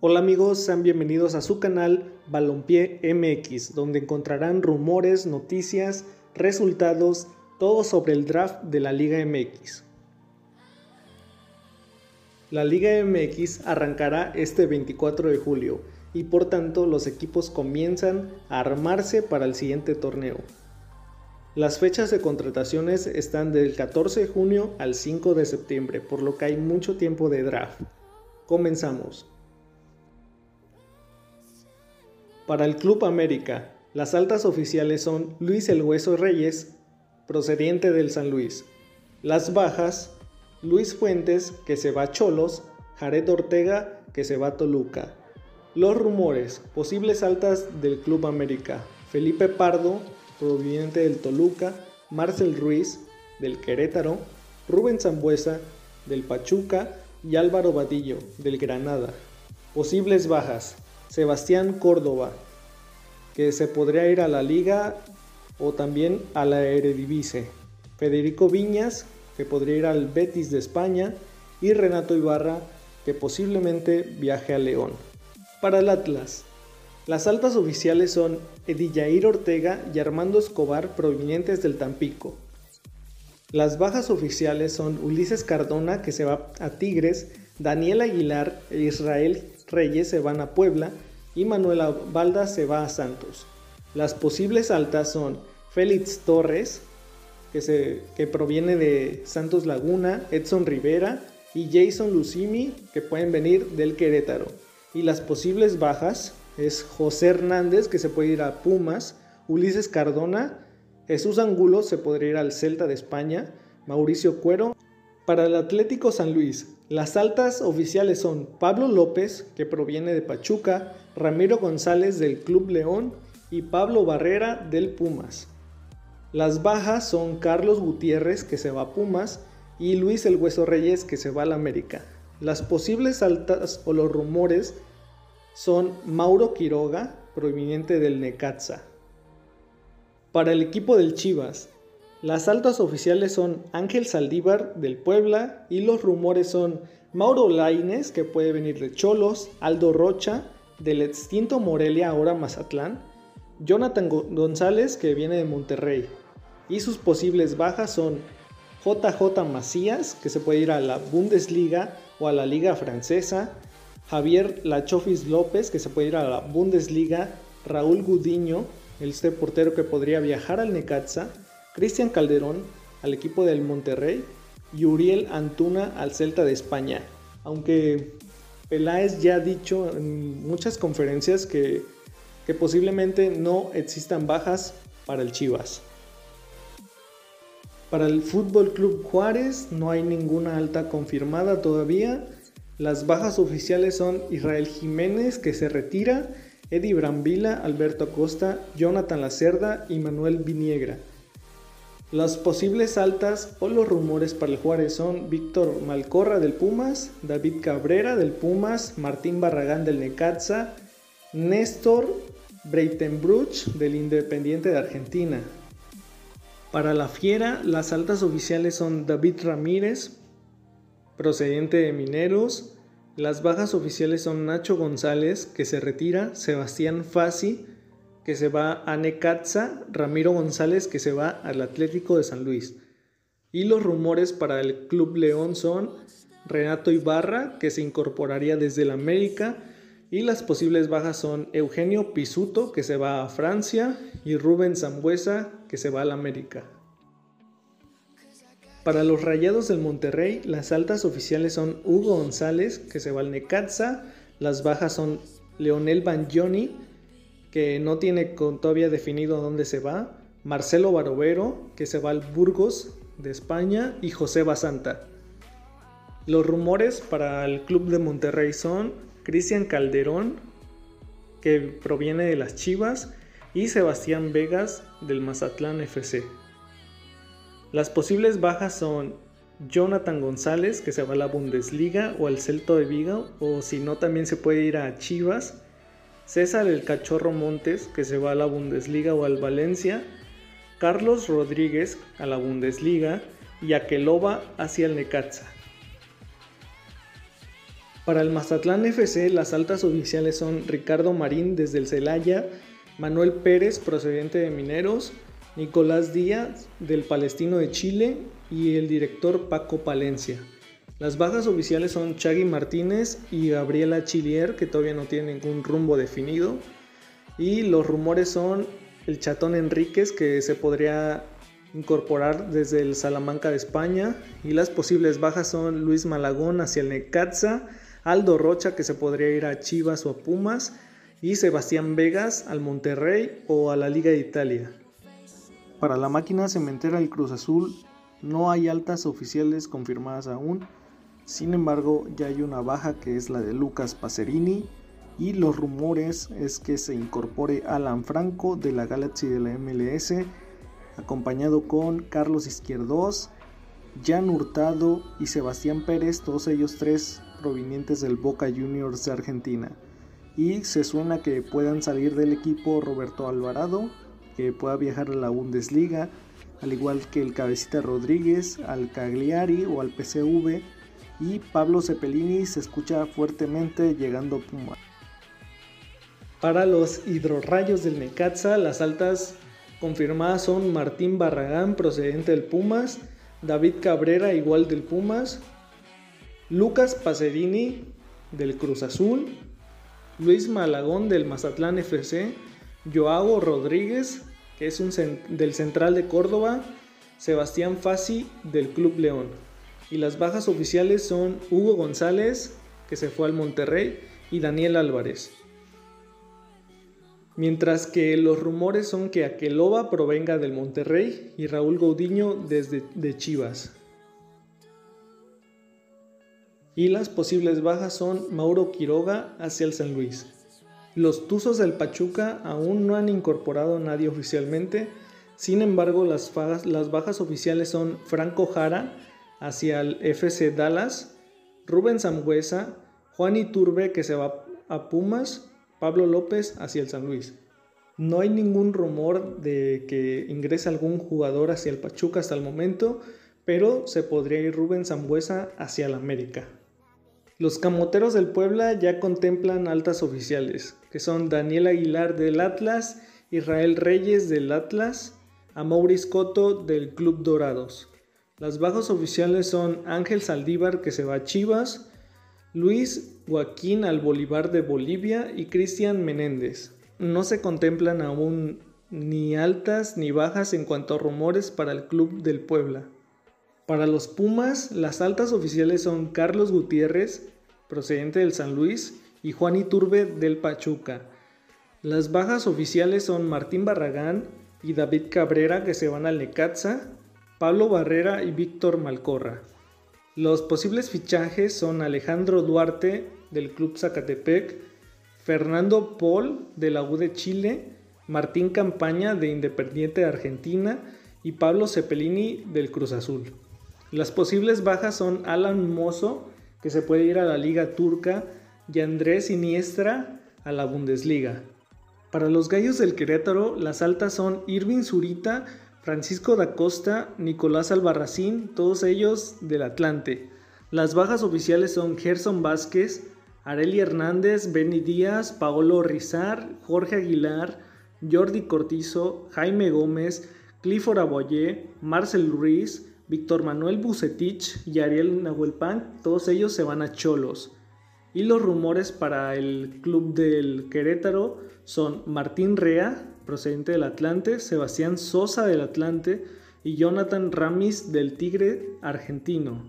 Hola amigos, sean bienvenidos a su canal Balompié MX, donde encontrarán rumores, noticias, resultados, todo sobre el draft de la Liga MX. La Liga MX arrancará este 24 de julio y por tanto los equipos comienzan a armarse para el siguiente torneo. Las fechas de contrataciones están del 14 de junio al 5 de septiembre, por lo que hay mucho tiempo de draft. Comenzamos. Para el Club América, las altas oficiales son Luis El Hueso Reyes, procediente del San Luis. Las bajas, Luis Fuentes, que se va a Cholos, Jared Ortega, que se va a Toluca. Los rumores, posibles altas del Club América, Felipe Pardo, proveniente del Toluca, Marcel Ruiz, del Querétaro, Rubén Zambuesa, del Pachuca y Álvaro Vadillo, del Granada. Posibles bajas, Sebastián Córdoba, que se podría ir a la liga o también a la Eredivisie. Federico Viñas, que podría ir al Betis de España. Y Renato Ibarra, que posiblemente viaje a León. Para el Atlas, las altas oficiales son Edillair Ortega y Armando Escobar provenientes del Tampico. Las bajas oficiales son Ulises Cardona que se va a Tigres, Daniel Aguilar e Israel Reyes se van a Puebla y Manuela Balda se va a Santos. Las posibles altas son Félix Torres, que, se, que proviene de Santos Laguna, Edson Rivera y Jason Lucimi, que pueden venir del Querétaro. Y las posibles bajas es José Hernández, que se puede ir a Pumas, Ulises Cardona, Jesús Angulo se podría ir al Celta de España, Mauricio Cuero. Para el Atlético San Luis, las altas oficiales son Pablo López, que proviene de Pachuca, Ramiro González del Club León y Pablo Barrera del Pumas. Las bajas son Carlos Gutiérrez, que se va a Pumas, y Luis El Hueso Reyes, que se va al América. Las posibles altas o los rumores son Mauro Quiroga, proveniente del Necaxa. Para el equipo del Chivas, las altas oficiales son Ángel Saldívar del Puebla y los rumores son Mauro Laines, que puede venir de Cholos, Aldo Rocha, del extinto Morelia, ahora Mazatlán, Jonathan González, que viene de Monterrey. Y sus posibles bajas son JJ Macías, que se puede ir a la Bundesliga o a la Liga Francesa, Javier Lachofis López, que se puede ir a la Bundesliga, Raúl Gudiño, este portero que podría viajar al Necaxa, Cristian Calderón al equipo del Monterrey y Uriel Antuna al Celta de España. Aunque Peláez ya ha dicho en muchas conferencias que, que posiblemente no existan bajas para el Chivas. Para el Fútbol Club Juárez no hay ninguna alta confirmada todavía. Las bajas oficiales son Israel Jiménez que se retira, Eddie Brambila, Alberto Acosta, Jonathan Lacerda y Manuel Viniegra. Las posibles altas o los rumores para el Juárez son Víctor Malcorra del Pumas, David Cabrera del Pumas, Martín Barragán del Necaxa, Néstor Breitenbruch del Independiente de Argentina. Para la Fiera, las altas oficiales son David Ramírez, procedente de Mineros. Las bajas oficiales son Nacho González, que se retira, Sebastián Fassi, que se va a Necaxa, Ramiro González que se va al Atlético de San Luis. Y los rumores para el Club León son Renato Ibarra, que se incorporaría desde el América, y las posibles bajas son Eugenio Pisuto, que se va a Francia, y Rubén Zambuesa, que se va al América. Para los Rayados del Monterrey, las altas oficiales son Hugo González, que se va al Necaxa, las bajas son Leonel Banjoni, que no tiene todavía definido dónde se va, Marcelo Barovero, que se va al Burgos de España, y José Basanta. Los rumores para el club de Monterrey son Cristian Calderón, que proviene de las Chivas, y Sebastián Vegas del Mazatlán FC. Las posibles bajas son Jonathan González, que se va a la Bundesliga o al Celto de Vigo, o si no también se puede ir a Chivas, César el Cachorro Montes, que se va a la Bundesliga o al Valencia, Carlos Rodríguez a la Bundesliga y Aqueloba hacia el Necaxa. Para el Mazatlán FC, las altas oficiales son Ricardo Marín desde el Celaya, Manuel Pérez procedente de Mineros, Nicolás Díaz del Palestino de Chile y el director Paco Palencia. Las bajas oficiales son Chagui Martínez y Gabriela Chilier, que todavía no tienen ningún rumbo definido. Y los rumores son el Chatón Enríquez, que se podría incorporar desde el Salamanca de España. Y las posibles bajas son Luis Malagón hacia el Necaxa, Aldo Rocha, que se podría ir a Chivas o a Pumas, y Sebastián Vegas al Monterrey o a la Liga de Italia. Para la máquina cementera del Cruz Azul no hay altas oficiales confirmadas aún, sin embargo ya hay una baja que es la de Lucas Pacerini y los rumores es que se incorpore Alan Franco de la Galaxy de la MLS acompañado con Carlos Izquierdos, Jan Hurtado y Sebastián Pérez, todos ellos tres provenientes del Boca Juniors de Argentina. Y se suena que puedan salir del equipo Roberto Alvarado, que pueda viajar a la Bundesliga, al igual que el Cabecita Rodríguez, al Cagliari o al PCV, y Pablo Cepelini se escucha fuertemente llegando Puma. Para los hidrorrayos del Necaxa, las altas confirmadas son Martín Barragán, procedente del Pumas, David Cabrera, igual del Pumas, Lucas Pacerini, del Cruz Azul, Luis Malagón, del Mazatlán FC, Joao Rodríguez, que es del Central de Córdoba, Sebastián Fassi del Club León. Y las bajas oficiales son Hugo González, que se fue al Monterrey, y Daniel Álvarez. Mientras que los rumores son que Aqueloba provenga del Monterrey y Raúl Gaudiño desde de Chivas. Y las posibles bajas son Mauro Quiroga hacia el San Luis. Los Tuzos del Pachuca aún no han incorporado a nadie oficialmente, sin embargo las, las bajas oficiales son Franco Jara hacia el FC Dallas, Rubén Zambuesa, Juan Iturbe que se va a Pumas, Pablo López hacia el San Luis. No hay ningún rumor de que ingrese algún jugador hacia el Pachuca hasta el momento, pero se podría ir Rubén Zambuesa hacia el América. Los camoteros del Puebla ya contemplan altas oficiales, que son Daniel Aguilar del Atlas, Israel Reyes del Atlas, Amauris Coto del Club Dorados. Las bajas oficiales son Ángel Saldívar que se va a Chivas, Luis Joaquín al Bolívar de Bolivia y Cristian Menéndez. No se contemplan aún ni altas ni bajas en cuanto a rumores para el club del Puebla. Para los Pumas, las altas oficiales son Carlos Gutiérrez, procedente del San Luis, y Juan Iturbe del Pachuca. Las bajas oficiales son Martín Barragán y David Cabrera que se van al Necaxa, Pablo Barrera y Víctor Malcorra. Los posibles fichajes son Alejandro Duarte del Club Zacatepec, Fernando Paul de la U de Chile, Martín Campaña de Independiente de Argentina y Pablo Cepelini del Cruz Azul. Las posibles bajas son Alan Mozo, que se puede ir a la Liga Turca, y Andrés Iniestra a la Bundesliga. Para los gallos del Querétaro, las altas son Irving Zurita, Francisco da Costa, Nicolás Albarracín, todos ellos del Atlante. Las bajas oficiales son Gerson Vázquez, Areli Hernández, Benny Díaz, Paolo Rizar, Jorge Aguilar, Jordi Cortizo, Jaime Gómez, Clifford Aboyé, Marcel Ruiz, Víctor Manuel Bucetich y Ariel Nahuelpan, todos ellos se van a Cholos. Y los rumores para el club del Querétaro son Martín Rea, procedente del Atlante, Sebastián Sosa del Atlante y Jonathan Ramis del Tigre argentino.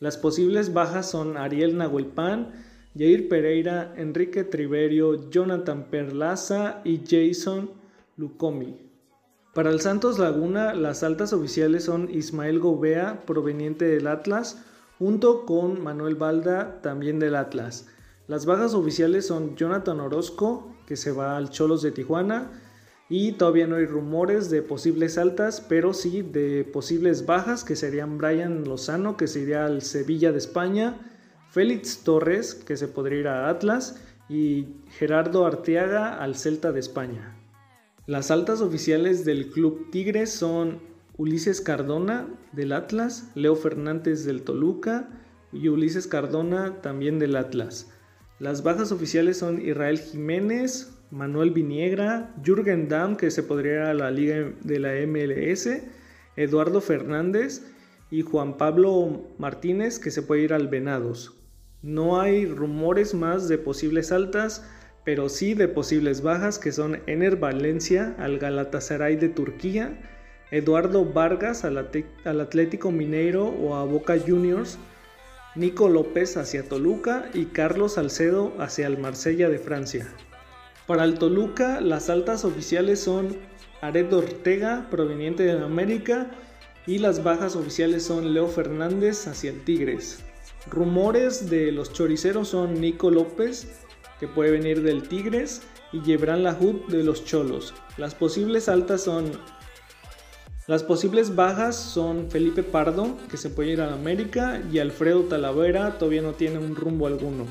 Las posibles bajas son Ariel Nahuelpan, Jair Pereira, Enrique Triverio, Jonathan Perlaza y Jason Lucomi. Para el Santos Laguna, las altas oficiales son Ismael Gobea, proveniente del Atlas, junto con Manuel Balda, también del Atlas. Las bajas oficiales son Jonathan Orozco, que se va al Cholos de Tijuana, y todavía no hay rumores de posibles altas, pero sí de posibles bajas, que serían Brian Lozano, que se iría al Sevilla de España, Félix Torres, que se podría ir a Atlas, y Gerardo Arteaga al Celta de España. Las altas oficiales del Club Tigres son Ulises Cardona del Atlas, Leo Fernández del Toluca, y Ulises Cardona también del Atlas. Las bajas oficiales son Israel Jiménez, Manuel Viniegra, Jürgen Damm, que se podría ir a la liga de la MLS, Eduardo Fernández y Juan Pablo Martínez, que se puede ir al Venados. No hay rumores más de posibles altas, pero sí de posibles bajas, que son Ener Valencia al Galatasaray de Turquía, Eduardo Vargas al, Atlético Mineiro o a Boca Juniors, Nico López hacia Toluca y Carlos Salcedo hacia el Marsella de Francia. Para el Toluca, las altas oficiales son Ared Ortega, proveniente de América, y las bajas oficiales son Leo Fernández hacia el Tigres. Rumores de los choriceros son Nico López, que puede venir del Tigres, y Yebran Lahud de los Cholos. Las posibles altas son las posibles bajas son Felipe Pardo, que se puede ir a América, y Alfredo Talavera, todavía no tiene un rumbo alguno.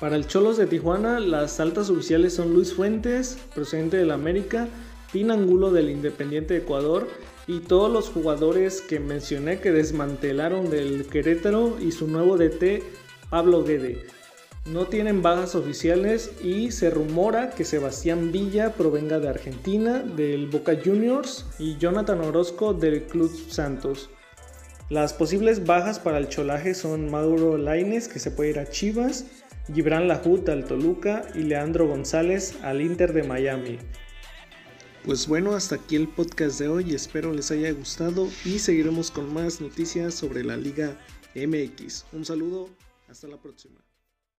Para el Cholos de Tijuana, las altas oficiales son Luis Fuentes, procedente del América, Pinangulo del Independiente de Ecuador y todos los jugadores que mencioné que desmantelaron del Querétaro y su nuevo DT, Pablo Guede. No tienen bajas oficiales y se rumora que Sebastián Villa provenga de Argentina, del Boca Juniors y Jonathan Orozco del Club Santos. Las posibles bajas para el cholaje son Mauro Laines, que se puede ir a Chivas, Gibran Lahut al Toluca y Leandro González al Inter de Miami. Pues bueno, hasta aquí el podcast de hoy, espero les haya gustado y seguiremos con más noticias sobre la Liga MX. Un saludo, hasta la próxima.